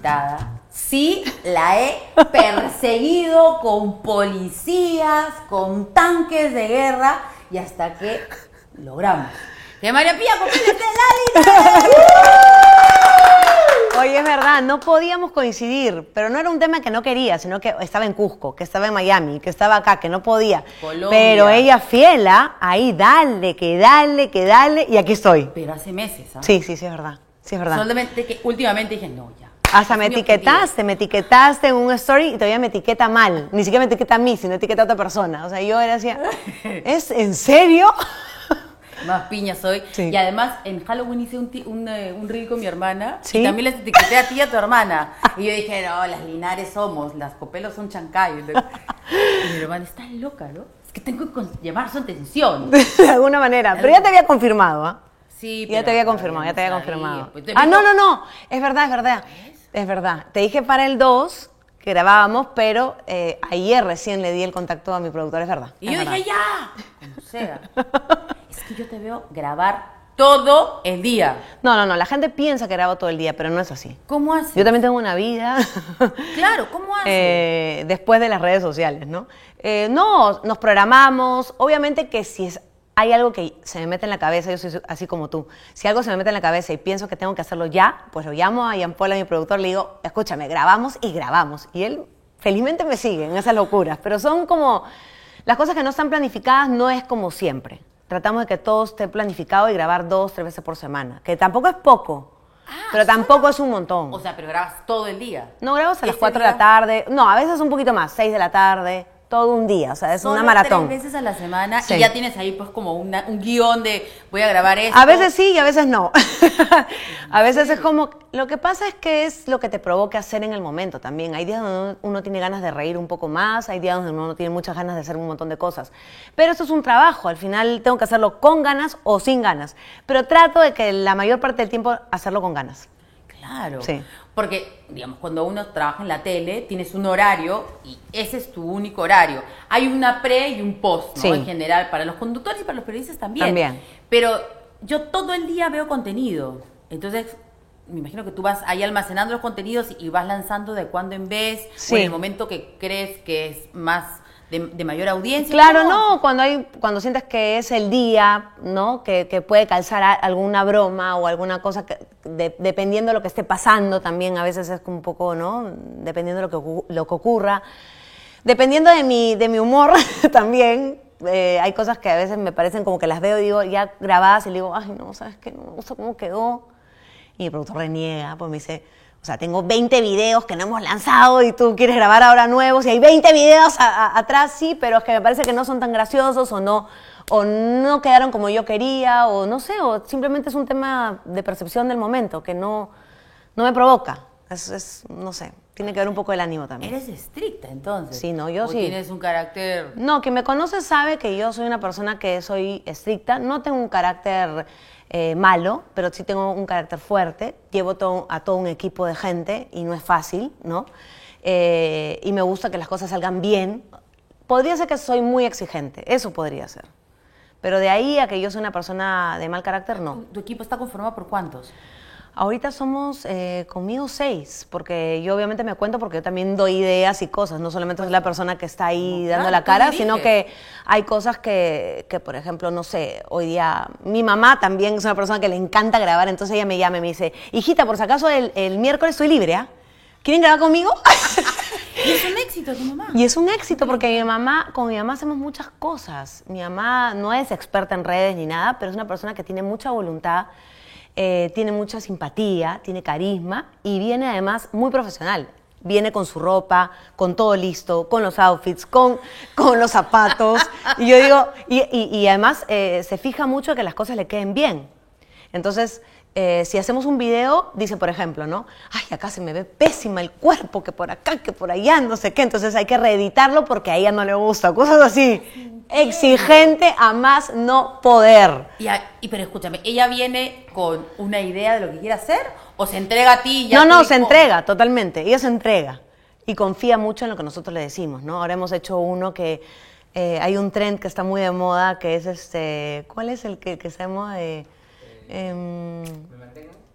invitada. Sí, la he perseguido con policías, con tanques de guerra y hasta que logramos. Que María Pía. Oye, es verdad, no podíamos coincidir, pero no era un tema que no quería, sino que estaba en Cusco, que estaba en Miami, que estaba acá, que no podía. Colombia. Pero ella fiel, ¿ah? ahí dale, que dale, que dale, y aquí estoy. Pero hace meses, ¿ah? Sí, sí, sí, es verdad. Sí, es verdad. Solamente que últimamente dije, no, ya. Hasta me etiquetaste, me etiquetaste en un story y todavía me etiqueta mal. Ni siquiera me etiqueta a mí, sino etiqueta a otra persona. O sea, yo era así, ¿es en serio? Más piña soy. Sí. Y además, en Halloween hice un, un, eh, un reel con mi hermana. Sí. Y también les etiqueté a ti y a tu hermana. Y yo dije, no, las Linares somos, las Copelos son Chancay. Y mi hermana, estás loca, ¿no? Es que tengo que llamar su atención. De alguna manera. Pero ya te había confirmado, ¿ah? Sí, Ya te había confirmado, ya te había confirmado. Pues te Ah, no, no, no. Es verdad, es verdad. Es verdad. Te dije para el 2 que grabábamos, pero eh, ayer recién le di el contacto a mi productor, es verdad. Y es yo verdad. dije, ya. Como sea. es que yo te veo grabar todo el día. No, no, no. La gente piensa que grabo todo el día, pero no es así. ¿Cómo haces? Yo también tengo una vida. Claro, ¿cómo haces? eh, después de las redes sociales, ¿no? Eh, no, nos programamos. Obviamente que si es, hay algo que se me mete en la cabeza, yo soy así como tú. Si algo se me mete en la cabeza y pienso que tengo que hacerlo ya, pues lo llamo a Ian Paul, a mi productor, le digo, escúchame, grabamos y grabamos. Y él felizmente me sigue en esas locuras, pero son como, las cosas que no están planificadas no es como siempre. Tratamos de que todo esté planificado y grabar dos, tres veces por semana, que tampoco es poco, pero tampoco es un montón. o sea, pero grabas todo el día. No grabas a las 4 de la tarde. No, a veces un poquito más, 6 de la tarde, todo un día. O sea, es Solo una maratón. Tres veces a la semana Sí. y ya tienes ahí pues como una- un guion de voy a grabar esto. A veces sí y a veces no. a veces es como. Lo que pasa es que es lo que te provoca hacer en el momento también. Hay días donde uno, tiene ganas de reír un poco más, hay días donde uno no tiene muchas ganas de hacer un montón de cosas. Pero esto es un trabajo. Al final tengo que hacerlo con ganas o sin ganas. Pero trato de que la mayor parte del tiempo hacerlo con ganas. Claro. Sí. Porque, digamos, cuando uno trabaja en la tele, tienes un horario y ese es tu único horario. Hay una pre y un post, ¿no? Sí. En general, para los conductores y para los periodistas también. También. Pero yo todo el día veo contenido. Entonces, me imagino que tú vas ahí almacenando los contenidos y vas lanzando de cuando en vez, o en el momento que crees que es más de, de mayor audiencia. Claro, ¿Cómo? no, cuando hay, cuando sientes que es el día, ¿no? Que, que puede calzar a- alguna broma o alguna cosa que, de- dependiendo de lo que esté pasando también, a veces es un poco, ¿no? Dependiendo de lo que, lo que ocurra. Dependiendo de mi, de mi humor también, eh, hay cosas que a veces me parecen como que las veo digo, ya grabadas y digo, ay, no, ¿sabes qué? No me gusta cómo quedó. Y el productor reniega, pues me dice, o sea, tengo 20 videos que no hemos lanzado y tú quieres grabar ahora nuevos y hay 20 videos a- a- atrás, sí, pero es que me parece que no son tan graciosos o no, o no quedaron como yo quería, o no sé, o simplemente es un tema de percepción del momento que no, no me provoca. Es, es, no sé, tiene que ver un poco el ánimo también. Eres estricta entonces. Sí, no, yo O sí. Tienes un carácter. No, quien me conoce sabe que yo soy una persona que soy estricta. No tengo un carácter eh, malo, pero sí tengo un carácter fuerte. Llevo a todo un equipo de gente y no es fácil, ¿no? Eh, y me gusta que las cosas salgan bien. Podría ser que soy muy exigente, eso podría ser. Pero de ahí a que yo soy una persona de mal carácter, no. ¿Tu equipo está conformado por cuántos? Ahorita somos eh, conmigo seis, porque yo obviamente me cuento porque yo también doy ideas y cosas, no solamente soy la persona que está ahí dando claro, la cara, sino que hay cosas que, que, por ejemplo, no sé, hoy día mi mamá también es una persona que le encanta grabar, entonces ella me llama y me dice, hijita, por si acaso el, el miércoles estoy libre, ¿ah? ¿Quieren grabar conmigo? Y es un éxito tu mamá. Y es un éxito porque mi mamá, con mi mamá hacemos muchas cosas. Mi mamá no es experta en redes ni nada, pero es una persona que tiene mucha voluntad, eh, tiene mucha simpatía, tiene carisma y viene además muy profesional. Viene con su ropa, con todo listo, con los outfits, con, con los zapatos. Y yo digo, y, y- además eh, se fija mucho que las cosas le queden bien. Entonces, eh, si hacemos un video, dice, por ejemplo, ¿no? Ay, acá se me ve pésima el cuerpo, que por acá, que por allá, no sé qué. Entonces hay que reeditarlo porque a ella no le gusta. Cosas así. Exigente a más no poder. Y, a- y pero escúchame, ¿ella viene con una idea de lo que quiere hacer o se entrega a ti y ya No, no, se entrega totalmente. Ella se entrega y confía mucho en lo que nosotros le decimos, ¿no? Ahora hemos hecho uno que eh, hay un trend que está muy de moda, que es este, ¿cuál es el que, que se llama? Eh, em,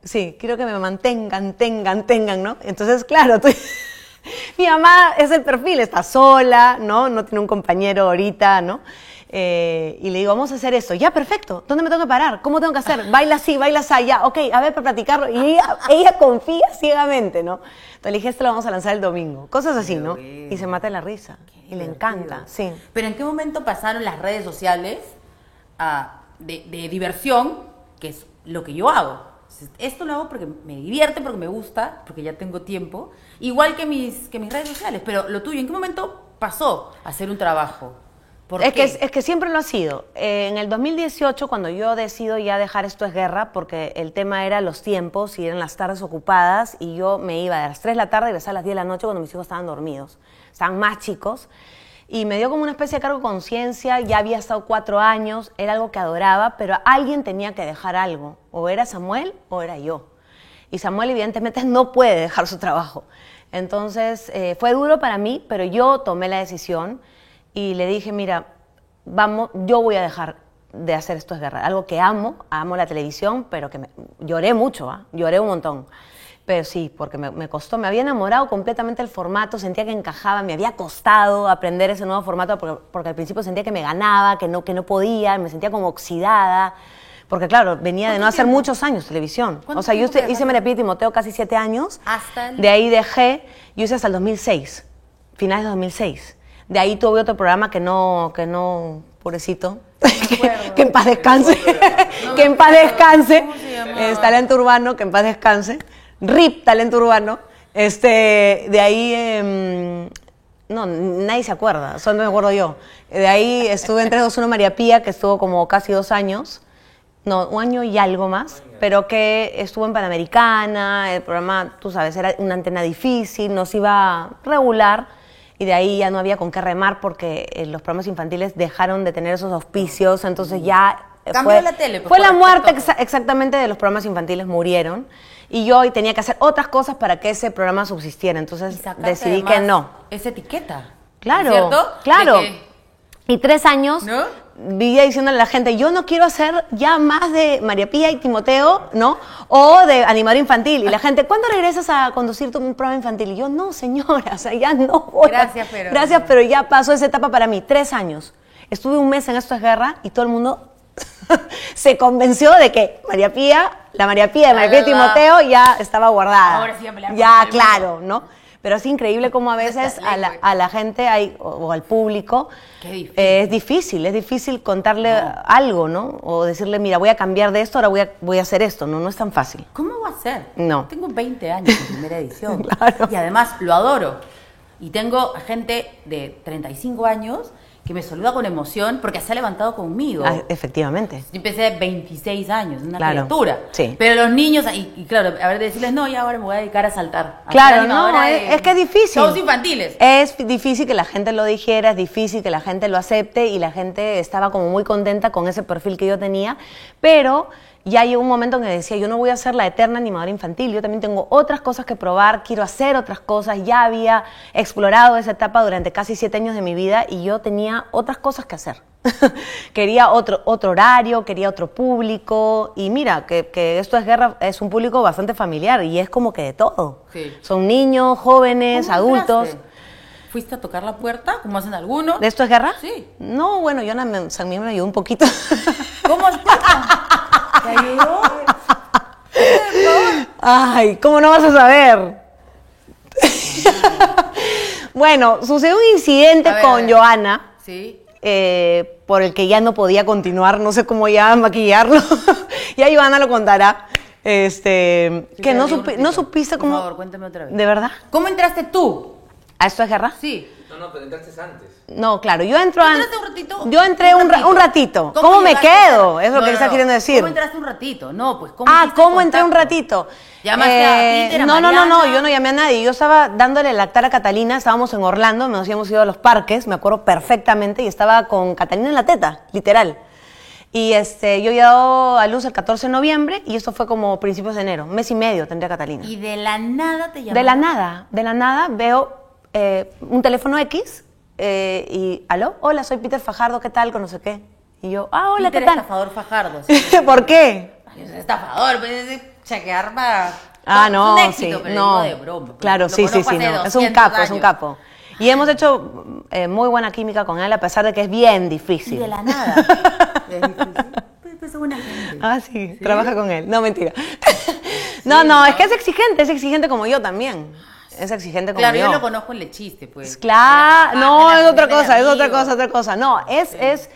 Sí, quiero que me mantengan, tengan, tengan, ¿no? Entonces, claro, tú- mi mamá es el perfil, está sola, ¿no? No tiene un compañero ahorita, ¿no? Eh, y le digo, vamos a hacer esto. Ya, perfecto. ¿Dónde me tengo que parar? ¿Cómo tengo que hacer? Baila así, baila así, ya, ok, a ver, para platicarlo. Y ella, ella confía ciegamente, ¿no? Entonces le dije, esto lo vamos a lanzar el domingo. Cosas así, ¿no? Y se mata la risa. Y le encanta, sí. Pero ¿en qué momento pasaron las redes sociales a- de, de diversión, que es lo que yo hago? Esto lo hago porque me divierte, porque me gusta, porque ya tengo tiempo, igual que mis, que mis redes sociales. Pero lo tuyo, ¿en qué momento pasó a ser un trabajo? ¿Por Es qué? que, es que siempre lo ha sido. Eh, en el 2018, cuando yo decido ya dejar esto es guerra, porque el tema era los tiempos y eran las tardes ocupadas, y yo me iba de las 3 de la tarde y regresaba a las 10 de la noche cuando mis hijos estaban dormidos. Estaban más chicos. Y me dio como una especie de cargo de conciencia, ya había estado cuatro años, era algo que adoraba, pero alguien tenía que dejar algo. O era Samuel o era yo. Y Samuel evidentemente no puede dejar su trabajo. Entonces eh, fue duro para mí, pero yo tomé la decisión y le dije, mira, vamos, yo voy a dejar de hacer esto es guerra. Algo que amo, amo la televisión, pero que lloré mucho, ¿ah? lloré un montón. Pero sí, porque me, me costó, me había enamorado completamente del formato, sentía que encajaba, me había costado aprender ese nuevo formato porque, porque al principio sentía que me ganaba, que no, que no podía, me sentía como oxidada. Porque claro, venía de no hacer muchos años televisión. ¿Cuánto O sea, yo hice, Pía y Timoteo casi siete años. Hasta el- De ahí dejé, yo hice hasta el 2006, finales de 2006. De ahí tuve otro programa que no, que no, pobrecito, que, que en paz descanse, que en paz descanse, talento urbano, que en paz descanse, RIP talento urbano, este, de ahí, em, no, nadie se acuerda, solo me acuerdo yo. De ahí estuve en 321 María Pía, que estuvo como casi dos años, no, un año y algo más, pero que estuvo en Panamericana, el programa, tú sabes, era una antena difícil, nos iba regular y de ahí ya no había con qué remar porque eh, los programas infantiles dejaron de tener esos auspicios, entonces ya... eh, Cambió fue, la tele, pues, Fue la muerte exa- exactamente de los programas infantiles, murieron. Y yo hoy tenía que hacer otras cosas para que ese programa subsistiera, entonces decidí que no. Esa etiqueta. Claro, ¿Cierto? claro. Y tres años ¿No? vivía diciéndole a la gente, yo no quiero hacer ya más de María Pía y Timoteo, ¿no? O de animador infantil. Y la gente, ¿cuándo regresas a conducir tu un programa infantil? Y yo, no, señora, o sea, ya no voy. a- Gracias, pero- Gracias, pero ya pasó esa etapa para mí. Tres años. Estuve un mes en Esto es Guerra y todo el mundo se convenció de que María Pía, la María Pía de María Pía. Timoteo ya estaba guardada. Ahora sí, Ya, el claro, ¿no? Pero es increíble cómo a veces a la, lengua. a la gente hay, o, o al público Qué difícil. eh, es difícil, es difícil contarle algo, ¿no? O decirle, mira, voy a cambiar de esto, ahora voy a, voy a hacer esto. No, no es tan fácil. ¿Cómo va a ser? No. Tengo 20 años en primera edición. Claro. Y además lo adoro. Y tengo gente de 35 años que me saluda con emoción porque se ha levantado conmigo. Ah, efectivamente. Yo empecé de 26 años, una Claro, criatura. sí. Pero los niños, y, y claro, a ver, decirles, no, ya ahora me voy a dedicar a saltar. a Claro, no, es, de es que es difícil. Shows infantiles. Es difícil que la gente lo dijera, es difícil que la gente lo acepte y la gente estaba como muy contenta con ese perfil que yo tenía, pero ya llegó un momento en que decía, yo no voy a ser la eterna animadora infantil, yo también tengo otras cosas que probar, quiero hacer otras cosas, ya había explorado esa etapa durante casi siete años de mi vida y yo tenía otras cosas que hacer. quería otro, otro horario, quería otro público y mira, que, que esto es guerra, es un público bastante familiar y es como que de todo. Sí. Son niños, jóvenes, ¿Cómo adultos. entraste? ¿Fuiste a tocar la puerta, como hacen algunos? ¿De esto es guerra? Sí. No, bueno, yo San Miguel me ayudó un poquito. ¿Cómo es? ¿Te ayudó? Ay, ¿cómo no vas a saber? bueno, sucedió un incidente ver, con. Joana, Sí. eh, por el que ya no podía continuar, no sé cómo ya maquillarlo. ya Joana lo contará. Este, Sí, que no, supi- no supiste Por cómo. favor, cuéntame otra vez. ¿De verdad? ¿Cómo entraste tú? ¿A esto es guerra? Sí. No, no, pero entraste antes. No, claro, yo entro ¿Tú an- entraste un ratito? Yo entré un, ra- un ratito. ¿Cómo, me quedo? Es lo No, que no, estás no. queriendo decir. ¿Cómo entraste un ratito? No, pues ¿cómo Ah, ¿cómo entré un ratito? Llamaste a Eh, Peter, a No, no, no, no, yo no llamé a nadie. Yo estaba dándole lactar a Catalina, estábamos en Orlando, nos habíamos ido a los parques, me acuerdo perfectamente, y estaba con Catalina en la teta, literal. Y este, yo había dado a luz el 14 de noviembre y esto fue como principios de enero, mes y medio tendría Catalina. Y de la nada te llamaron. De la nada, de la nada veo eh, un teléfono X eh, y, ¿aló? Hola, soy Peter Fajardo, ¿qué tal? Con no sé qué. Y yo, ah, hola, Peter ¿qué tal? estafador Fajardo. sí. ¿Por qué? Ay, es estafador, pues, es- chequear para... Ah, no, un éxito, sí, pero no. digo de broma. porque Claro, sí, sí, sí, no. Es un 200 capo, es un capo. Y hemos hecho eh, muy buena química con él, a pesar de que es bien Y difícil. de la nada. es difícil. Pues, pues. Ah, sí, trabaja con él. No, mentira. no, no, es que es exigente, es exigente como yo también. Es exigente como Claro, yo. yo lo conozco en el chiste, pues. Claro, Ah, no, de es otra cosa, es otra cosa, otra cosa. No, es, es,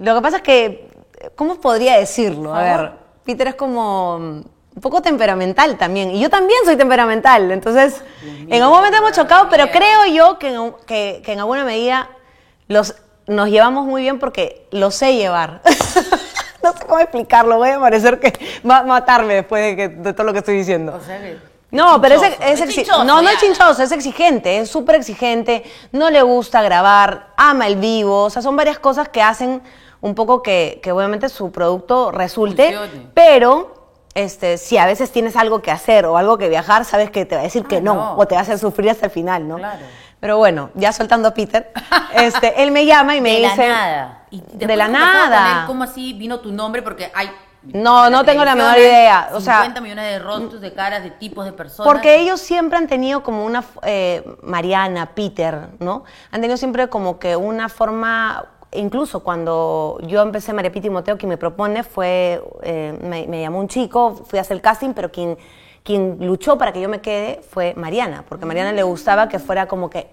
lo que pasa es que, ¿cómo podría decirlo? A ver, Peter es como mm, un poco temperamental también, y yo también soy temperamental, entonces, en algún momento hemos chocado, pero creo yo que en, que, que en alguna medida los, nos llevamos muy bien porque lo sé llevar. no sé cómo explicarlo, voy a parecer que va a matarme después de, que- de todo lo que estoy diciendo. O sea que. No, pero es, es chinchoso, no, no es chinchoso, es exigente, es súper exigente, no le gusta grabar, ama el vivo, o sea, son varias cosas que hacen un poco que, que obviamente su producto resulte, Funcione. pero este, si a veces tienes algo que hacer o algo que viajar, sabes que te va a decir que Ah, no, no. o te va a hacer sufrir hasta el final, ¿no? Claro. Pero bueno, ya soltando a Peter, este, él me llama y me de dice... la nada. Y de la ¿cómo fue con nada. él? ¿Cómo así vino tu nombre? Porque hay. No, no tengo la menor idea, o sea- 50 millones de rostros, de caras, de tipos de personas. Porque ellos siempre han tenido como una, eh, Mariana, Peter, ¿no? Han tenido siempre como que una forma, incluso cuando yo empecé María Pita y Timoteo, quien me propone fue, eh, me, me llamó un chico, fui a hacer el casting, pero quien, quien luchó para que yo me quede fue Mariana, porque a Mariana le gustaba que fuera como que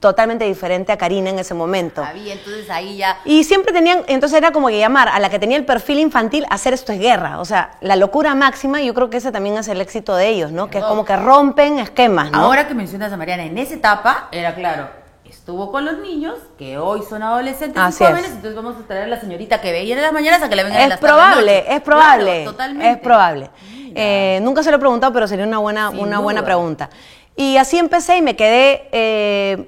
totalmente diferente a Karina en ese momento. Había, entonces ahí ya. Y siempre tenían, entonces era como que llamar a la que tenía el perfil infantil, hacer esto es guerra. O sea, la locura máxima, yo creo que ese también es el éxito de ellos, ¿no? Que es como que rompen esquemas, ¿no? Ahora que mencionas a Mariana, en esa etapa era claro, estuvo con los niños, que hoy son adolescentes Así y es. jóvenes, entonces vamos a traer a la señorita que veía en las mañanas a que le venga en es las probable, es probable. Claro, totalmente. Es probable. Eh, nunca se lo he preguntado, pero sería una buena, Sin una buena pregunta. Y así empecé y me quedé, eh,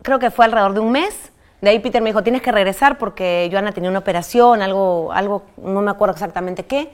creo que fue alrededor de un mes. De ahí Peter me dijo, tienes que regresar porque Joana tenía una operación, algo, algo no me acuerdo exactamente qué.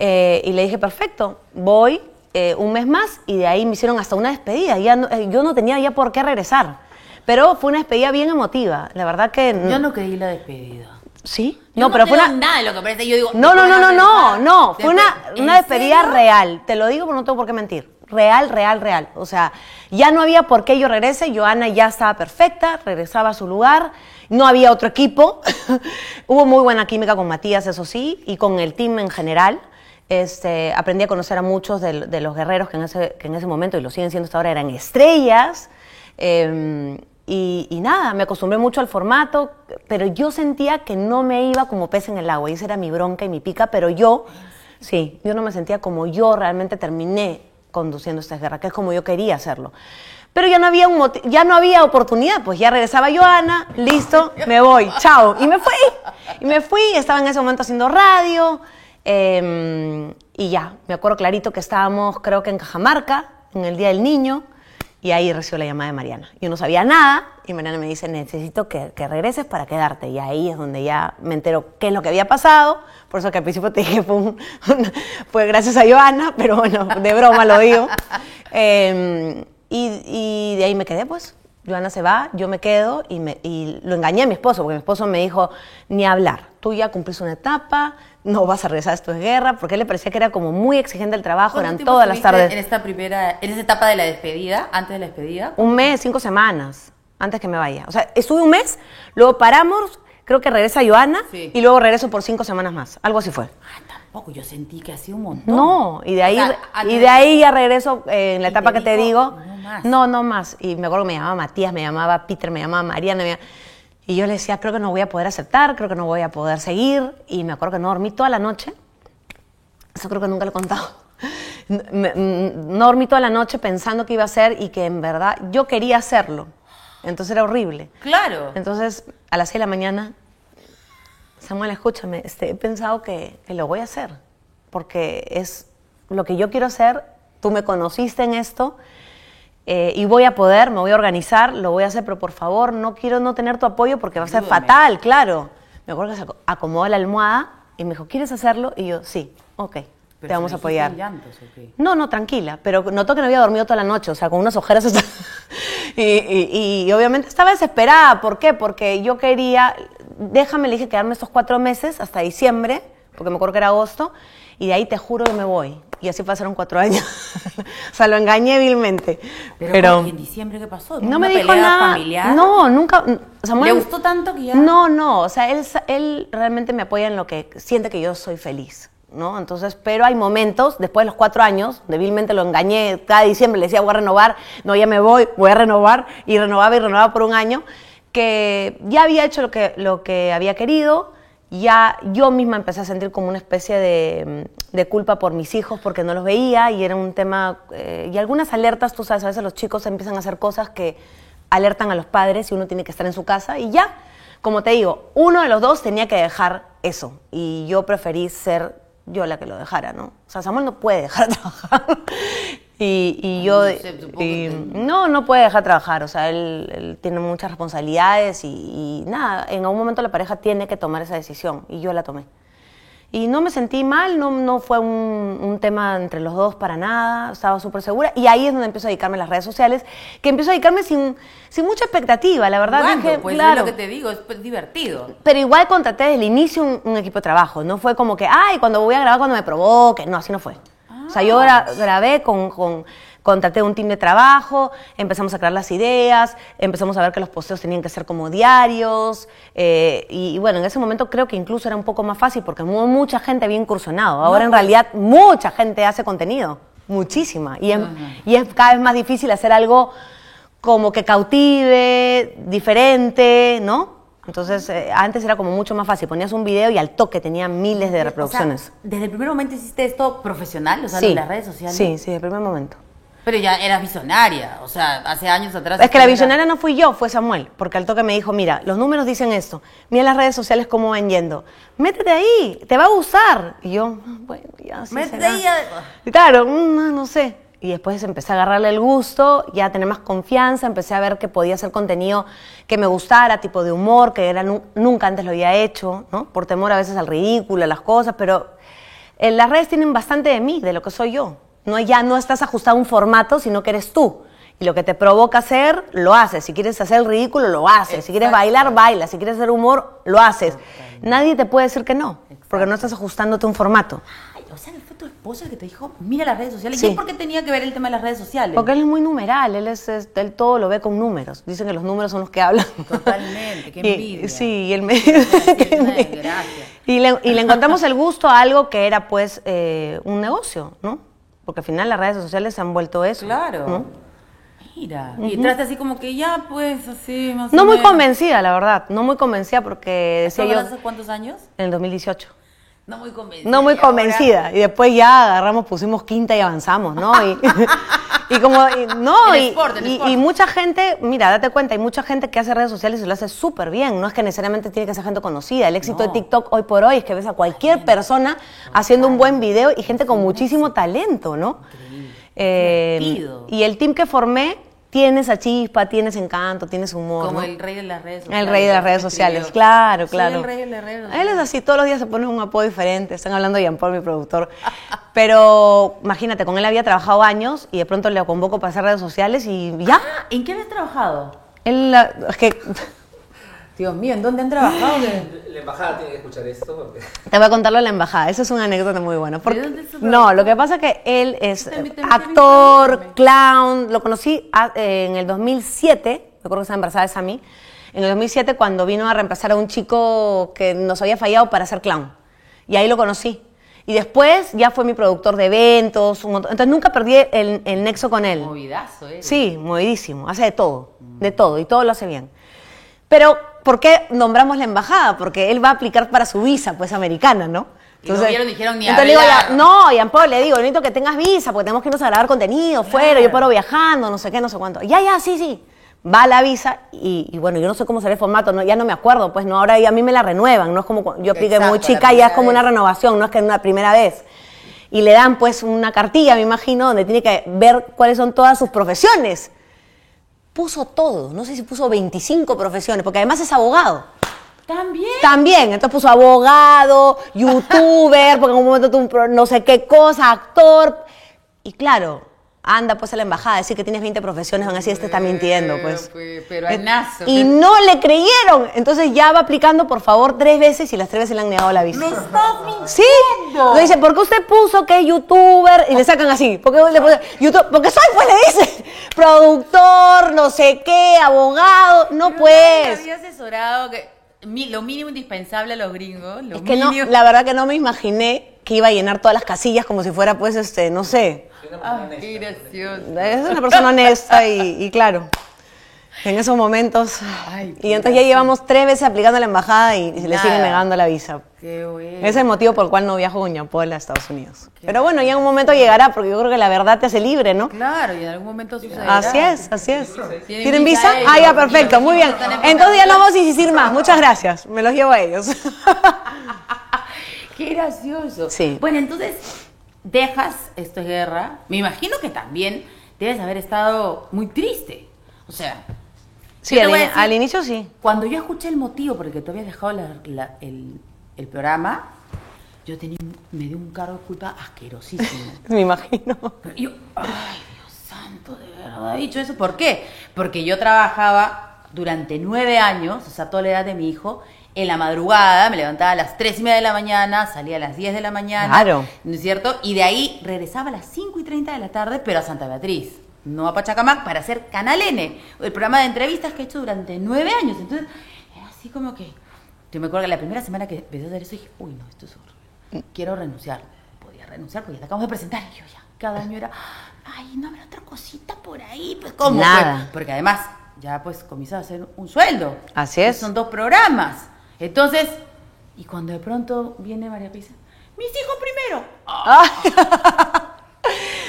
Eh, y le dije, perfecto, voy eh, un mes más y de ahí me hicieron hasta una despedida. Ya no- eh, yo no tenía ya por qué regresar. Pero fue una despedida bien emotiva. La verdad que... Yo no creí la despedida. ¿Sí? Yo No, pero fue una... nada de lo que parece. Yo digo, No, no, no, no, no, no. Fue una, ¿en una despedida serio? real. Te lo digo porque no tengo por qué mentir. Real, real, real. O sea, ya no había por qué yo regrese. Joana ya estaba perfecta, regresaba a su lugar. No había otro equipo. Hubo muy buena química con Matías, eso sí, y con el team en general. Este, aprendí a conocer a muchos de, los guerreros que en, ese, que en ese momento, y lo siguen siendo hasta ahora, eran estrellas. Eh, y, y nada, me acostumbré mucho al formato, pero yo sentía que no me iba como pez en el agua, y esa era mi bronca y mi pica, pero yo, sí, yo no me sentía como yo realmente terminé conduciendo esta guerra, que es como yo quería hacerlo. Pero ya no había un ya no había oportunidad, pues ya regresaba Joana, listo, me voy, chao. Y me fui, y me fui, estaba en ese momento haciendo radio, eh, y ya, me acuerdo clarito que estábamos, creo que en Cajamarca, en el Día del Niño, y ahí recibo la llamada de Mariana. Yo no sabía nada y Mariana me dice, necesito que, que regreses para quedarte. Y ahí es donde ya me entero qué es lo que había pasado. Por eso que al principio te dije, fue, un- un- fue gracias a Joana, pero bueno, de broma lo digo. Eh, y, y de ahí me quedé, pues. Joana se va, yo me quedo y, me, y lo engañé a mi esposo, porque mi esposo me dijo, ni hablar, tú ya cumpliste una etapa, no vas a regresar, esto es guerra, porque a él le parecía que era como muy exigente el trabajo, ¿Cuánto eran todas las tardes. En esta primera, en esa etapa de la despedida, antes de la despedida. Un mes, cinco semanas, antes que me vaya. O sea, estuve un mes, luego paramos, creo que regresa Joana Sí. y luego regreso por cinco semanas más. Algo así fue. Ah, tampoco, yo sentí que hacía un montón. No, y de ahí, O sea, antes y de- ahí ya regreso eh, en la etapa te que te dijo, digo. "No más". No, no más. Y me acuerdo que me llamaba Matías, me llamaba Peter, me llamaba Mariana. me- Y yo le decía, creo que no voy a poder aceptar, creo que no voy a poder seguir. Y me acuerdo que no dormí toda la noche. Eso creo que nunca lo he contado. No dormí toda la noche pensando que iba a hacer y que en verdad yo quería hacerlo. Entonces era horrible. Claro. Entonces, a las 6 de la mañana, Samuel, escúchame, este, he pensado que, que lo voy a hacer, porque es lo que yo quiero hacer, tú me conociste en esto, eh, y voy a poder, me voy a organizar, lo voy a hacer, pero por favor, no quiero no tener tu apoyo porque va a ser Ayúdame. fatal, claro. Me acuerdo que se aco- acomodó la almohada y me dijo, ¿quieres hacerlo? Y yo, sí, ok, te vamos a apoyar. llantos, ¿o qué? No, no, tranquila, pero notó que no había dormido toda la noche, o sea, con unas ojeras. y, y- y obviamente estaba desesperada, ¿por qué? Porque yo quería, déjame, le dije quedarme estos cuatro meses hasta diciembre, porque me acuerdo que era agosto, y de ahí te juro que me voy. Y así pasaron cuatro años. o sea, lo engañé vilmente. Pero, Pero, ¿en diciembre qué pasó? no ¿Una me dijo nada. familiar? No, nunca. Samuel, ¿Le gustó tanto que ya...? no, no, o sea, él, él realmente me apoya en lo que siente que yo soy feliz, ¿no? Entonces, pero hay momentos, después de los cuatro años, débilmente lo engañé, cada diciembre le decía voy a renovar, no, ya me voy, voy a renovar, y renovaba y renovaba por un año, que ya había hecho lo que, lo que había querido, ya yo misma empecé a sentir como una especie de, mm, de culpa por mis hijos porque no los veía y era un tema, eh, y algunas alertas, tú sabes, a veces los chicos empiezan a hacer cosas que alertan a los padres y uno tiene que estar en su casa y ya, como te digo, uno de los dos tenía que dejar eso y yo preferí ser yo la que lo dejara, ¿no? O sea, Samuel no puede dejar de trabajar. Y, y yo... Y- que- no, no puede dejar de trabajar, o sea, él, él tiene muchas responsabilidades y, y nada, en algún momento la pareja tiene que tomar esa decisión y yo la tomé. Y no me sentí mal, no, no fue un, un tema entre los dos para nada, estaba súper segura. Y ahí es donde empiezo a dedicarme a las redes sociales, que empiezo a dedicarme sin, sin mucha expectativa, la verdad. Dije, pues claro. es lo que te digo, es pues, divertido. Pero igual contraté desde el inicio un, un equipo de trabajo. No fue como que, ay, cuando voy a grabar cuando me provoque. No, así no fue. O sea, yo gra- grabé con, con- contraté un team de trabajo, empezamos a crear las ideas, empezamos a ver que los posteos tenían que ser como diarios. eh, y, y bueno, en ese momento creo que incluso era un poco más fácil porque mu- mucha gente había incursionado. Ahora en pues. realidad mucha gente hace contenido. Muchísima. Y es, y es cada vez más difícil hacer algo como que cautive, diferente, ¿no? Entonces, eh, antes era como mucho más fácil. Ponías un video y al toque tenía miles de reproducciones. O sea, desde el primer momento hiciste esto profesional, o sea, sí, en las redes sociales. Sí, sí, el primer momento. Pero ya eras visionaria, o sea, hace años atrás. Es que la era- visionaria no fui yo, fue Samuel, porque al toque me dijo, mira, los números dicen esto, mira las redes sociales cómo van yendo, métete ahí, te va a gustar. Y yo, "Ah, bueno, ya, sí Métete será". ahí a- claro, mm, no, no sé. Y después empecé a agarrarle el gusto, ya a tener más confianza, empecé a ver que podía hacer contenido que me gustara, tipo de humor, que era nu- nunca antes lo había hecho, ¿no? Por temor a veces al ridículo, a las cosas, pero eh, las redes tienen bastante de mí, de lo que soy yo. No, ya no estás ajustado a un formato, sino que eres tú. Y lo que te provoca hacer, lo haces. Si quieres hacer el ridículo, lo haces. Si quieres bailar, baila. Si quieres hacer humor, lo haces. Nadie te puede decir que no, porque no estás ajustándote a un formato. O sea, fue tu esposa el que te dijo, mira las redes sociales. Sí. ¿Y por qué tenía que ver el tema de las redes sociales? Porque él es muy numeral, él, es, es- él todo lo ve con números. Dicen que los números son los que hablan. Totalmente, qué Y- envidia. sí, y él me y, le, y le encontramos el gusto a algo que era pues eh, un negocio, ¿no? Porque al final las redes sociales se han vuelto eso. Claro. ¿no? Mira, y entraste así como que ya, pues, así, más No o muy menos. convencida, la verdad. No muy convencida porque decía ¿Esto yo hace cuántos años? en el 2018. No muy convencida. No muy ¿y ahora? convencida. Y después ya agarramos, pusimos quinta y avanzamos, ¿no? Y, y como, y- no, El y, sport, el y- sport. y mucha gente, mira, date cuenta, hay mucha gente que hace redes sociales y lo hace súper bien. No es que necesariamente tiene que ser gente conocida. El éxito No. de TikTok hoy por hoy es que ves a cualquier persona haciendo un buen video y gente con muchísimo talento, ¿no? Eh, y el team que formé tiene esa chispa, tiene ese encanto, tiene ese humor. Como ¿no? el rey de las redes sociales. El rey de las redes sociales, escribió. claro, Soy claro. el rey de las redes Él es sociales. así, todos los días se pone un apodo diferente. Están hablando de Jean Paul, mi productor. Pero imagínate, con él había trabajado años y de pronto le convoco para hacer redes sociales y ya. Ah, ¿En qué habías trabajado? Él, es que Dios mío, ¿en dónde han trabajado? La embajada tiene que escuchar esto porque... te voy a contarlo en la embajada. Esa es una anécdota muy buena. Porque- dónde se no, lo que pasa es que él es a actor, clown. Lo conocí a- eh, en el 2007. Me acuerdo que estaba embarazada de Sammy. En el 2007 cuando vino a reemplazar a un chico que nos había fallado para ser clown. Y ahí lo conocí. Y después ya fue mi productor de eventos. un montón- Entonces nunca perdí el, el nexo con él. Movidazo, ¿eh? Sí, movidísimo. Hace de todo, de todo, y todo lo hace bien. Pero, ¿por qué nombramos la embajada? Porque él va a aplicar para su visa, pues, americana, ¿no? Y no vieron, dijeron ni entonces le digo, ya, no, Jean Paul, le digo, necesito que tengas visa, porque tenemos que irnos a grabar contenido fuera, yo paro viajando, no sé qué, no sé cuánto. Ya, ya, sí, sí. Va la visa y, y bueno, yo no sé cómo será el formato, no, ya no me acuerdo, pues no, ahora ya a mí me la renuevan, no es como yo apliqué muy la chica y ya es como una renovación, no es que es una primera vez. Y le dan pues una cartilla, me imagino, donde tiene que ver cuáles son todas sus profesiones. Puso todo, no sé si puso 25 profesiones, porque además es abogado. También. También, entonces puso abogado, youtuber, porque en un momento tuvo no sé qué cosa, actor. Y claro, anda pues a la embajada, decir que tienes 20 profesiones, van a decir, este está mintiendo, pues. Pues, pero anazo. Y no le creyeron. Entonces ya va aplicando, por favor, tres veces y las tres veces le han negado la visa. ¡Me estás mintiendo! Sí. Lo dice, ¿por qué usted puso que es youtuber? Y le sacan así. ¿Por qué le puso YouTube? Porque soy, pues le dice, productor, no sé qué, abogado. No, Pero pues. había asesorado que lo mínimo indispensable a los gringos. Lo Es que no, la verdad que no me imaginé que iba a llenar todas las casillas como si fuera, pues, este, no sé. Ay, qué gracioso. Es una persona honesta y, y claro, en esos momentos. Ay, y entonces ya llevamos tres veces aplicando a la embajada y, se le Nada. siguen negando la visa. Qué bueno. Ese es el motivo por el cual no viajo con Ñapola a Estados Unidos. Pero bueno, ya en un momento llegará, porque yo creo que la verdad te hace libre, ¿no? Claro, y en algún momento sucederá. Así es, así es. ¿Tienen ¿Tienen visa visa? Ah, ya, perfecto, muy bien. Entonces ya no vamos a insistir más. Muchas gracias. Me los llevo a ellos. Qué gracioso. Sí. Bueno, entonces dejas esto es guerra. Me imagino que también debes haber estado muy triste. O sea, Sí, al, inicio sí. cuando yo escuché el motivo por el que tú habías dejado la- la- el, el programa, yo tenía me dio un cargo de culpa asquerosísimo. Me imagino. Yo, ay, Dios santo, de verdad he dicho eso. ¿Por qué? Porque yo trabajaba durante nueve años, o sea, toda la edad de mi hijo, en la madrugada, me levantaba a las tres y media de la mañana, salía a las 10 de la mañana. Claro. ¿No es cierto? Y de ahí regresaba a las 5 y 30 de la tarde, pero a Santa Beatriz, no a Pachacamac, para hacer Canal N, el programa de entrevistas que he hecho durante nueve años. Entonces, era así como que. Yo me acuerdo que la primera semana que empecé a hacer eso dije, uy, no, esto es horrible. Quiero renunciar. Podía renunciar porque ya te acabamos de presentar. Y yo ya, cada año era, ay, no habrá otra cosita por ahí. Pues, ¿cómo? Nada. Pues, porque además, ya pues comienza a hacer un sueldo. Así es. Son dos programas. Entonces, y cuando de pronto viene María Pisa, mis hijos primero.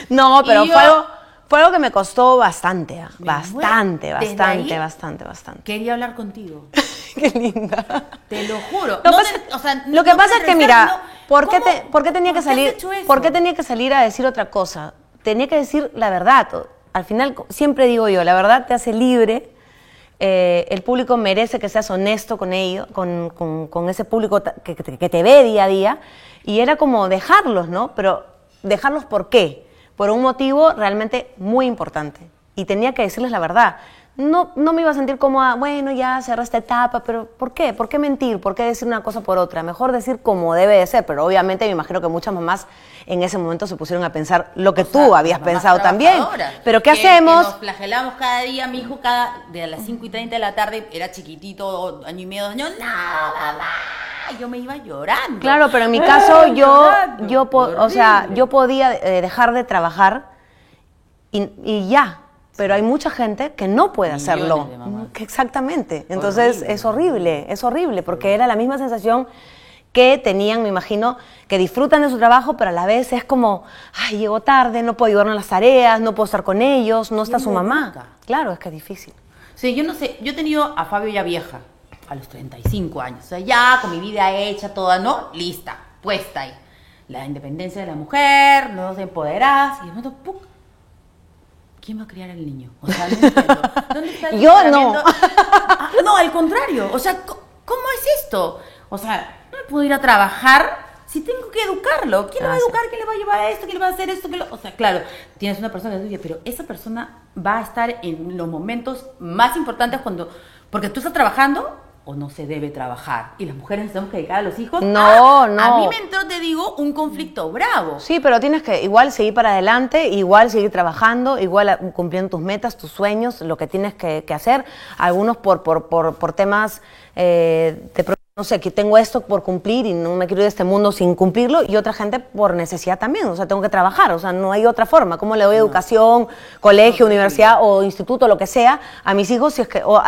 No, pero yo- fue, algo, fue algo que me costó bastante, ah, Me bastante, bastante, bastante, bastante. Quería hablar contigo. Qué linda. Te lo juro. Lo, No pasa- te- o sea, lo que no pasa te es que, mira. ¿por qué, te- por qué tenía que ¿Por qué has salir? ¿Por qué tenía que salir a decir otra cosa? Tenía que decir la verdad. Al final, siempre digo yo, la verdad te hace libre. Eh, el público merece que seas honesto con ellos, con, con- con ese público que, que te ve día a día. Y era como dejarlos, ¿no? Pero dejarlos por qué? Por un motivo realmente muy importante. Y tenía que decirles la verdad. No, no me iba a sentir como, ah, bueno, ya cerré esta etapa, pero ¿por qué? ¿Por qué mentir? ¿Por qué decir una cosa por otra? Mejor decir como debe de ser, pero obviamente me imagino que muchas mamás en ese momento se pusieron a pensar lo que O tú sea, habías pensado también. Pero ¿qué que- hacemos? que nos flagelamos cada día, mi hijo cada de las 5 y 30 de la tarde era chiquitito, año y medio, años, nada, mamá. Yo me iba llorando. Claro, pero en mi caso yo, Llorando. yo po- o sea, yo podía eh, dejar de trabajar y, y ya. Pero hay mucha gente que no puede Millones hacerlo. Exactamente. Entonces Horrible. es horrible, es horrible, porque era la misma sensación que tenían, me imagino, que disfrutan de su trabajo, pero a la vez es como, ay, llego tarde, no puedo ayudarnos en las tareas, no puedo estar con ellos, no está su mamá. Claro, es que es difícil. Sí, yo no sé, yo he tenido a Fabio ya vieja, a los 35 años, o sea, ya con mi vida hecha, toda, ¿no? Lista, puesta ahí. La independencia de la mujer, nos empoderadas, y de momento, ¡puc! ¿Quién va a criar al niño? O sea, no. ¿Dónde está el Yo no. entrenamiento? Ah, no, al contrario, o sea, ¿cómo es esto? O sea, no puedo ir a trabajar si tengo que educarlo. ¿Quién lo va a Ah, educar? ¿Quién le va a llevar a esto? ¿Quién le va a hacer esto? ¿Quién lo- O sea, claro, tienes una persona tuya, pero esa persona va a estar en los momentos más importantes cuando... Porque tú estás trabajando o no se debe trabajar. Y las mujeres nos tenemos que dedicar a los hijos. No, Ah, no. A mí me entró, te digo, un conflicto bravo. Sí, pero tienes que igual seguir para adelante, igual seguir trabajando, igual cumpliendo tus metas, tus sueños, lo que tienes que, que hacer. Algunos por, por, por, por temas eh, de no sé, que tengo esto por cumplir y no me quiero ir de este mundo sin cumplirlo, y otra gente por necesidad también, o sea, tengo que trabajar, o sea, no hay otra forma. ¿Cómo le doy educación, colegio, universidad o instituto, lo que sea, a mis hijos si es que, o,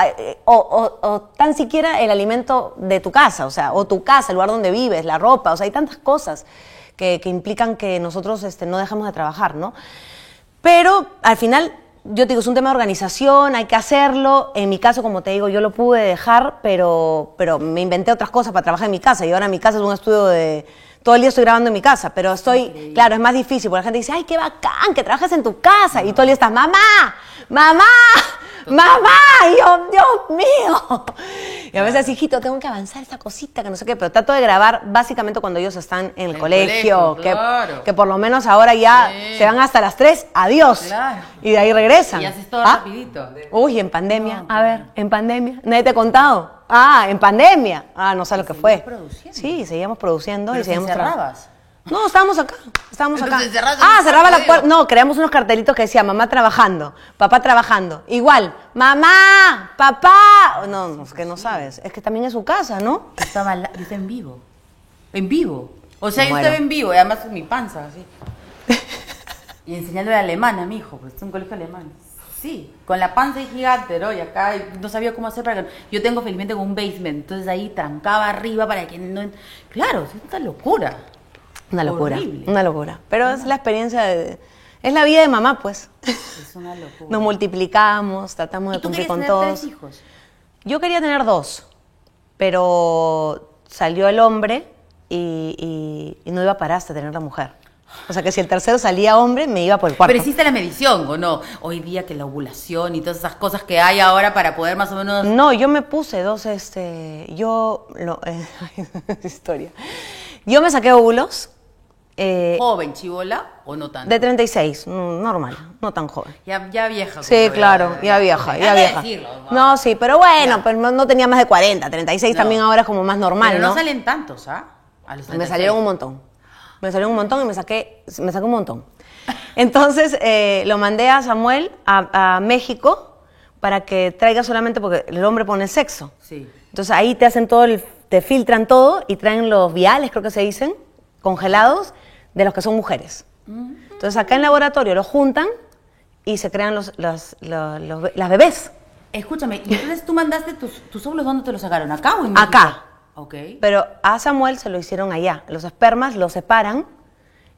o- o- o tan siquiera el alimento de tu casa, o sea, o tu casa, el lugar donde vives, la ropa, o sea, hay tantas cosas que, que implican que nosotros este, no dejamos de trabajar, ¿no? Pero al final, yo te digo, es un tema de organización, hay que hacerlo. En mi caso, como te digo, yo lo pude dejar, pero, pero me inventé otras cosas para trabajar en mi casa. Y ahora mi casa es un estudio de... Todo el día estoy grabando en mi casa, pero estoy, claro, es más difícil, porque la gente dice, ay, qué bacán, que trabajas en tu casa. Y todo el día estás, mamá, mamá, ¡Mamá! Y yo, Dios mío. Y a veces, hijito, tengo que avanzar esta cosita, que no sé qué, pero trato de grabar básicamente cuando ellos están en el el colegio, colegio, que, claro. que por lo menos ahora ya Sí. se van hasta las 3, adiós. Claro. Y de ahí regresan. Y haces todo Ah, rapidito. Uy, en pandemia. No, a ver, en pandemia. Nadie te ha contado. Ah, en pandemia. Ah, no sé lo que fue. produciendo. Sí, seguíamos produciendo Pero y seguíamos te tra- encerrabas. No, estábamos acá. Estábamos acá. Entonces, cerraste Ah, cerraba la puerta. No, creamos unos cartelitos que decía mamá trabajando, papá trabajando. Igual, mamá, papá. No, no, es que no sabes. Es que también es su casa, ¿no? Estaba, la- yo estaba en vivo. En vivo. O sea, Me yo muero. estaba en vivo y además con mi panza, así. y enseñándole alemán a mi hijo, pues es un colegio alemán. Sí, con la panza y gigante, ¿no? Y acá no sabía cómo hacer para que... Yo tengo felizmente con un basement, entonces ahí trancaba arriba para que no... Claro, es una locura. Una locura. Horrible. Una locura. Pero es la experiencia de. Es la vida de mamá, pues. Es una locura. Nos multiplicamos, tratamos ¿Y de cumplir con tener todos. tres hijos? Yo quería tener dos, pero salió el hombre y, y- y no iba a parar hasta tener la mujer. O sea que si el tercero salía hombre, me iba por el cuarto. Pero hiciste la medición, ¿o no? Hoy día que la ovulación y todas esas cosas que hay ahora para poder más o menos... No, yo me puse dos, este, yo, lo, eh, historia. Yo me saqué óvulos eh, ¿Joven, chivola o no tanto? de 36, mm, normal, no tan joven. Ya, ya vieja. Sí, claro, ya vieja, ya vieja. decirlo, No, sí, pero bueno, pues no, no tenía más de 40, 36 No. también ahora es como más normal, Pero no, ¿no? salen tantos, ¿ah? A los Me 36. salieron un montón. Me salieron un montón y me saqué, me saqué un montón. Entonces eh, lo mandé a Samuel a, a México para que traiga solamente porque el hombre pone sexo. Sí. Entonces ahí te hacen todo, el- te filtran todo y traen los viales, creo que se dicen, congelados, de los que son mujeres. Entonces acá en el laboratorio los juntan y se crean los, los- los- las bebés. Escúchame, ¿y entonces tú mandaste tus, tus óvulos dónde te los sacaron? ¿Acá o en México? Acá. Ok. Pero a Samuel se lo hicieron allá. Los espermas los separan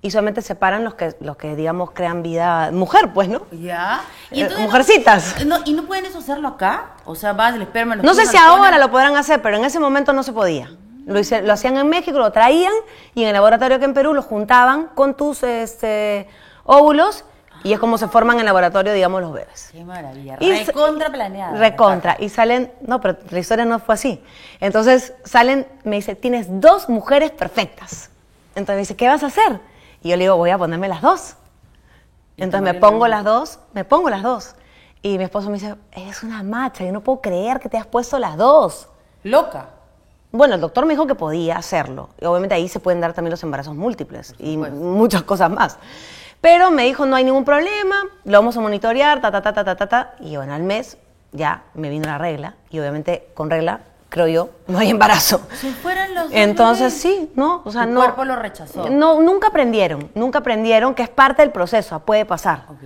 y solamente separan los que, los que digamos, crean vida mujer, pues, ¿no? Ya. Eh, mujercitas. No, ¿Y no pueden eso hacerlo acá? O sea, vas el esperma... No sé si ahora lo podrán hacer, pero en ese momento no se podía. Lo, hice- lo hacían en México, lo traían y en el laboratorio que en Perú lo juntaban con tus este, óvulos y es como se forman en el laboratorio, digamos, los bebés. Qué maravilla. Recontra planeada. Recontra. Y salen, no, pero la historia no fue así. Entonces salen, me dice, tienes dos mujeres perfectas. Entonces me dice, ¿qué vas a hacer? Y yo le digo, voy a ponerme las dos. Entonces me pongo las dos, me pongo las dos. Y mi esposo me dice, es una macha, yo no puedo creer que te has puesto las dos. Loca. Bueno, el doctor me dijo que podía hacerlo. Y obviamente ahí se pueden dar también los embarazos múltiples y muchas cosas más. Pero me dijo, no hay ningún problema, lo vamos a monitorear, ta, ta, ta, ta, ta, ta. Y bueno, al mes ya me vino la regla. Y obviamente con regla, creo yo, no hay embarazo. Si fueran los Entonces sí, ¿no? O sea, Tu no. cuerpo lo rechazó. No, nunca aprendieron, nunca aprendieron que es parte del proceso, puede pasar. Ok.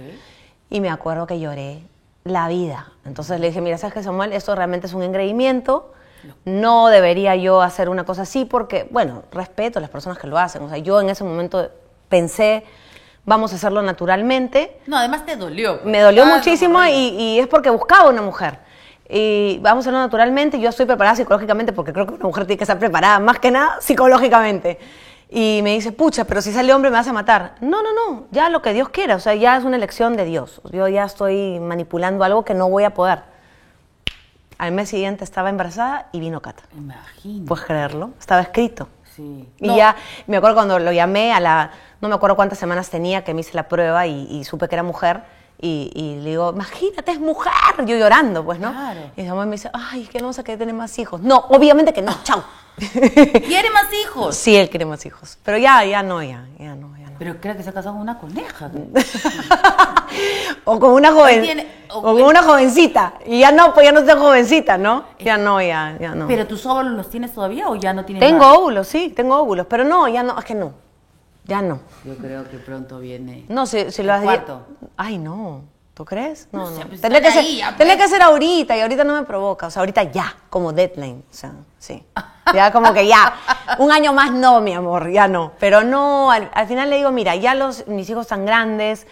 Y me acuerdo que lloré la vida. Entonces le dije, mira, ¿sabes qué, Samuel? Esto realmente es un engreimiento. No debería yo hacer una cosa así porque, bueno, respeto a las personas que lo hacen. O sea, yo en ese momento pensé, vamos a hacerlo naturalmente. No, además te dolió. pues. Me dolió Ah, muchísimo no, y, y es porque buscaba una mujer. Y vamos a hacerlo naturalmente. Yo estoy preparada psicológicamente porque creo que una mujer tiene que estar preparada, más que nada psicológicamente. Y me dice, pucha, pero si sale hombre me vas a matar. No, no, no, ya lo que Dios quiera. O sea, ya es una elección de Dios. Yo ya estoy manipulando algo que no voy a poder. Al mes siguiente estaba embarazada y vino Cata. Imagino. Puedes creerlo, estaba escrito. sí. Y No, ya, me acuerdo cuando lo llamé a la, no me acuerdo cuántas semanas tenía que me hice la prueba y, y supe que era mujer. Y, y le digo, imagínate, es mujer. Yo llorando, pues, ¿no? Claro. Y Samuel me dice, ay, que no vamos a querer tener más hijos. No, obviamente que no, chao. ¿Quiere más hijos? sí, él quiere más hijos. Pero ya, ya no, ya. Pero creo que se ha casado con una coneja. O con una joven, tiene- o con una jovencita. Y ya no, pues ya no tengo jovencita, ¿no? Ya no, ya, ya no. ¿Pero tus óvulos los tienes todavía o ya no tienes tengo más? óvulos, sí, tengo óvulos. Pero no, ya no, es que no. Ya no. Yo creo que pronto viene. No, si, si El lo has cuarto. Ay, no. ¿Tú crees? No, No no. sé, pues tendría, que ser, ahí, tendría pues. que ser ahorita y ahorita no me provoca. O sea, ahorita ya, como deadline. O sea, sí. Ya como que ya. Un año más no, mi amor, ya no. Pero no, al, al final le digo, mira, ya los, mis hijos están grandes,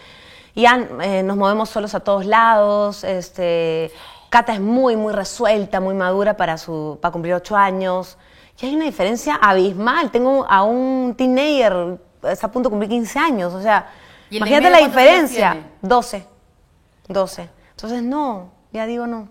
ya eh, nos movemos solos a todos lados. Este, Cata es muy, muy resuelta, muy madura para, su, para cumplir ocho años. Y hay una diferencia abismal. Tengo a un teenager, está a punto de cumplir 15 años. O sea, ¿Y el de imagínate la diferencia. tiene? 12. 12. Entonces, no, ya digo no.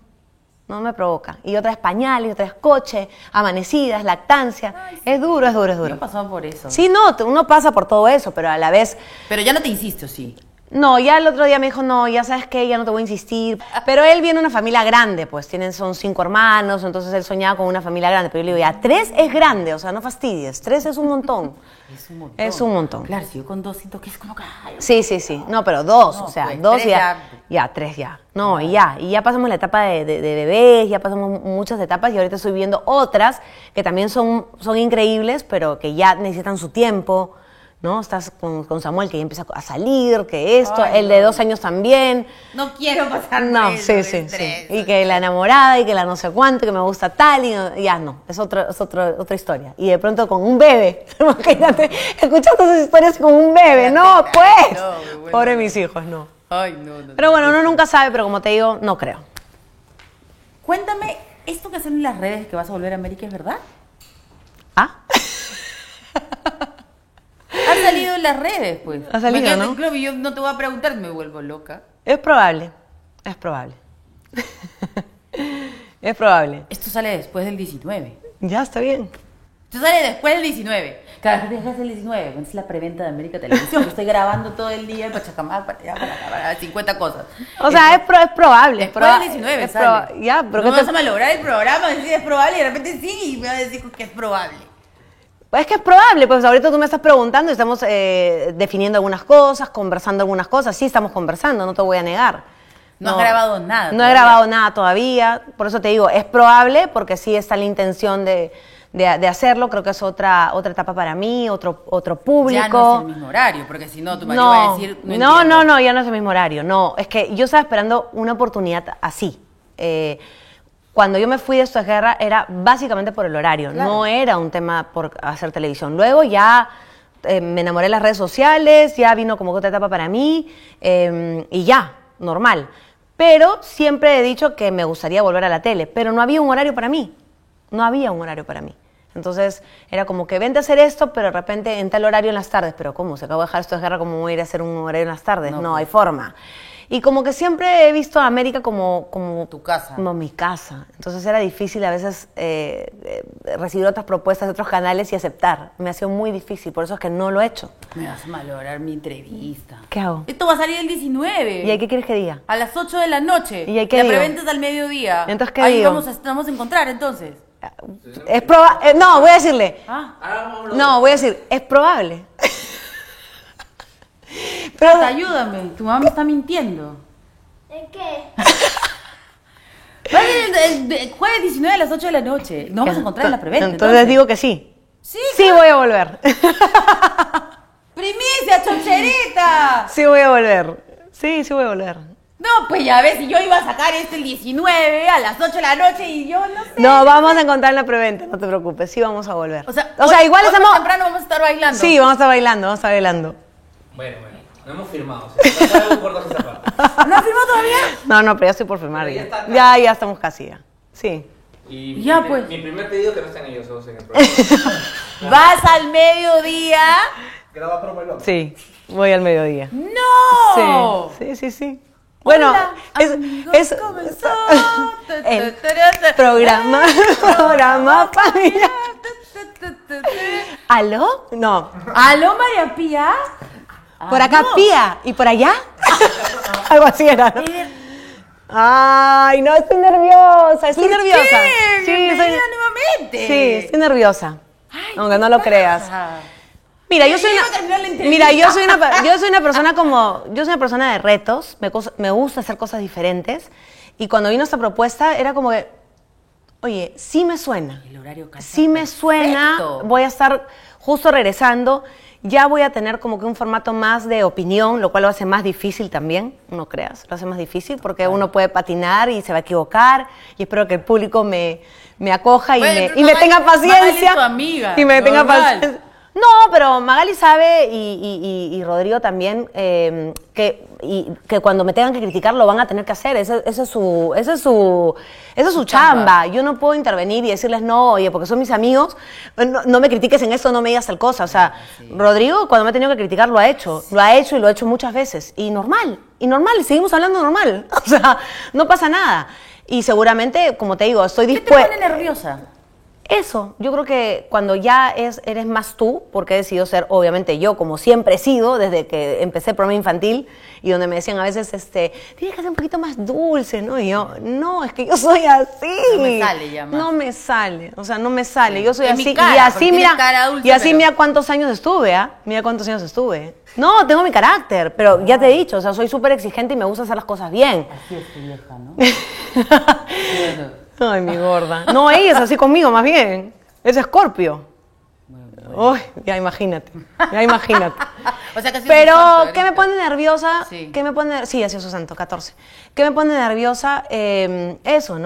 No me provoca. Y otra es pañales, y otra es coche, amanecidas, lactancia. Es duro, es duro, es Yo he duro. pasado por eso. Sí, no, uno pasa por todo eso, pero a la vez Pero ya no te insisto, sí. No, ya el otro día me dijo, no, ya sabes que ya no te voy a insistir. Pero él viene de una familia grande, pues tienen, son cinco hermanos, entonces él soñaba con una familia grande. Pero yo le digo, ya, tres es grande, o sea, no fastidies, tres es un montón. Es un montón. Es un montón. Claro, si yo con dos siento que es como que... Sí, sí, sí. No, pero dos, No, o sea, pues, dos ya, ya. ya. tres ya. No, y ya. Y ya pasamos la etapa de, de- de bebés, ya pasamos muchas etapas y ahorita estoy viendo otras que también son, son increíbles, pero que ya necesitan su tiempo. ¿No? Estás con, con Samuel que ya empieza a salir, que esto, Ay, el de dos años también. No quiero pasar No, eso, sí, sí, sí. Y que la enamorada y que la no sé cuánto, que me gusta tal, y no- ya no, es, otro, es otro, otra historia. Y de pronto con un bebé, imagínate, escuchando esas historias con un bebé, no, pues. No, vuelvo Pobre mis hijos, no. Ay, no, no. Pero bueno, uno nunca sabe, pero como te digo, no creo. Cuéntame, ¿esto que hacen en las redes que vas a volver a América es verdad? ¿Ah? Ha salido en las redes, pues. Ha salido, ¿no? Claro, y yo no te voy a preguntar, me vuelvo loca. Es probable, es probable. es probable. Esto sale después del 19. Ya, está bien. Esto sale después del 19. Claro, ¿qué es el 19? Bueno, Es la preventa de América Televisión. que estoy grabando todo el día en Pachacamac para, allá, para, acá, para 50 cosas. O sea, es, pro- es probable. es Después proba- del 19 es sale. proba- Ya, pero no ¿qué me te- vas a malograr el programa, decir es probable y de repente sí, y me vas a decir que es probable. Pues es que es probable, pues ahorita tú me estás preguntando y estamos eh, definiendo algunas cosas, conversando algunas cosas. Sí, estamos conversando, no te voy a negar. No has grabado nada No he todavía. grabado nada todavía. Por eso te digo, es probable porque sí está la intención de, de- de hacerlo. Creo que es otra, otra etapa para mí, otro, otro público. Ya no es el mismo horario, porque si no, tu marido No, va a decir. no, entiendo". no, no, ya no es el mismo horario. No, es que yo estaba esperando una oportunidad así. Eh, cuando yo me fui de esto de guerra era básicamente por el horario, Claro. no era un tema por hacer televisión. Luego ya eh, me enamoré de las redes sociales, ya vino como otra etapa para mí eh, y ya, normal. Pero siempre he dicho que me gustaría volver a la tele, pero no había un horario para mí. No había un horario para mí. Entonces era como que vente a hacer esto, pero de repente en tal horario en las tardes. Pero ¿cómo? Se acabó de dejar esto de guerra, ¿cómo voy a ir a hacer un horario en las tardes? No, No, pues. hay forma. Y como que siempre he visto a América como, como Tu casa. como mi casa. Entonces era difícil a veces eh, eh, recibir otras propuestas de otros canales y aceptar. Me ha sido muy difícil, por eso es que no lo he hecho. Me vas a malograr mi entrevista. ¿Qué hago? Esto va a salir el 19. ¿Y ahí qué quieres que diga? A las 8 de la noche. ¿Y ahí qué La digo? preventa es al mediodía. Entonces, ¿qué Ahí digo? vamos a, vamos a encontrar entonces. Es proba- eh, no, voy a decirle. Ah, No, voy a decir, es probable. Pero, Tata, ayúdame. Tu mamá me está mintiendo. ¿En qué? El, el- el jueves 19 a las 8 de la noche. Nos vamos a encontrar en la preventa. Entonces, digo que sí. Sí, Sí voy a volver. ¡Primicia, choncherita! Sí voy a volver. Sí, sí voy a volver. No, pues ya ves, si yo iba a sacar este el 19 a las 8 de la noche y yo no sé. No, vamos a encontrar en la preventa, no te preocupes. Sí vamos a volver. O sea, o sea hoy- igual hoy estamos... temprano vamos a estar bailando. Sí, vamos a estar bailando, vamos a estar bailando. Bueno, bueno, no hemos firmado. O sea, no sabemos por dónde esa parte. ¿No has firmado todavía? No, no, pero ya estoy por firmar ya ya. Ya, ya estamos casi ya. Sí. Y Ya, mi, pues. mi primer pedido que no estén ellos dos en el programa. Vas al mediodía. Graba promo el. Sí, voy al mediodía. ¡No! Sí, sí, sí, sí. Bueno, Hola, es, amigos, es comenzó. el programa, programa familiar. ¿Aló? No. ¿Aló, María Pía? Por acá ¿Aló? Pía y por allá. Algo así era, ¿no? Ay, no, estoy nerviosa, estoy ¿por nerviosa. qué? Sí, nuevamente. sí, estoy nerviosa. Aunque no lo creas. Ah. Mira, yo soy una, mira, yo soy una, yo soy una persona como, yo soy una persona de retos, me, gusta hacer cosas diferentes y cuando vino esta propuesta era como que, oye, sí me suena, El horario sí me suena, voy a estar justo regresando, ya voy a tener como que un formato más de opinión, lo cual lo hace más difícil también, no creas, lo hace más difícil porque uno puede patinar y se va a equivocar y espero que el público me, me acoja y Bueno, me, y me tenga Magali es paciencia. tu amiga, y me tenga paciencia. No, pero Magali sabe y, y- y- y Rodrigo también eh, que, y- que cuando me tengan que criticar lo van a tener que hacer. Ese es su, ese es su, esa es su chamba. Yo no puedo intervenir y decirles no, oye, porque son mis amigos, no, no me critiques en esto, no me digas tal cosa. O sea, Rodrigo cuando me ha tenido que criticar lo ha hecho, lo ha hecho y lo ha hecho muchas veces. Y normal, y normal, seguimos hablando normal. O sea, no pasa nada. Y seguramente, como te digo, estoy ¿Qué te dispuesta. pone nerviosa? Eso, yo creo que cuando ya es, eres más tú, porque he decidido ser, obviamente yo, como siempre he sido, desde que empecé el programa infantil, y donde me decían a veces, este, tienes que ser un poquito más dulce, ¿no? Y yo, no, es que yo soy así. No me sale ya más. No me sale, o sea, no me sale, yo soy Es así. cara, y así, mira, cara dulce, y así pero- mira cuántos años estuve, ¿ah? Mira cuántos años estuve. No, tengo mi carácter, pero ya te he dicho, o sea, soy súper exigente y me gusta hacer las cosas bien. Así es tu vieja, ¿no? Ay, mi gorda. No, ella es así conmigo, más bien. Es Escorpio. Uy, ya imagínate. Ya imagínate. O sea que Pero, santo, ¿qué me pone nerviosa? Sí. ¿Qué me pone? Sí, así es su santo, 14. ¿Qué me pone nerviosa? Eh, eso, ¿no?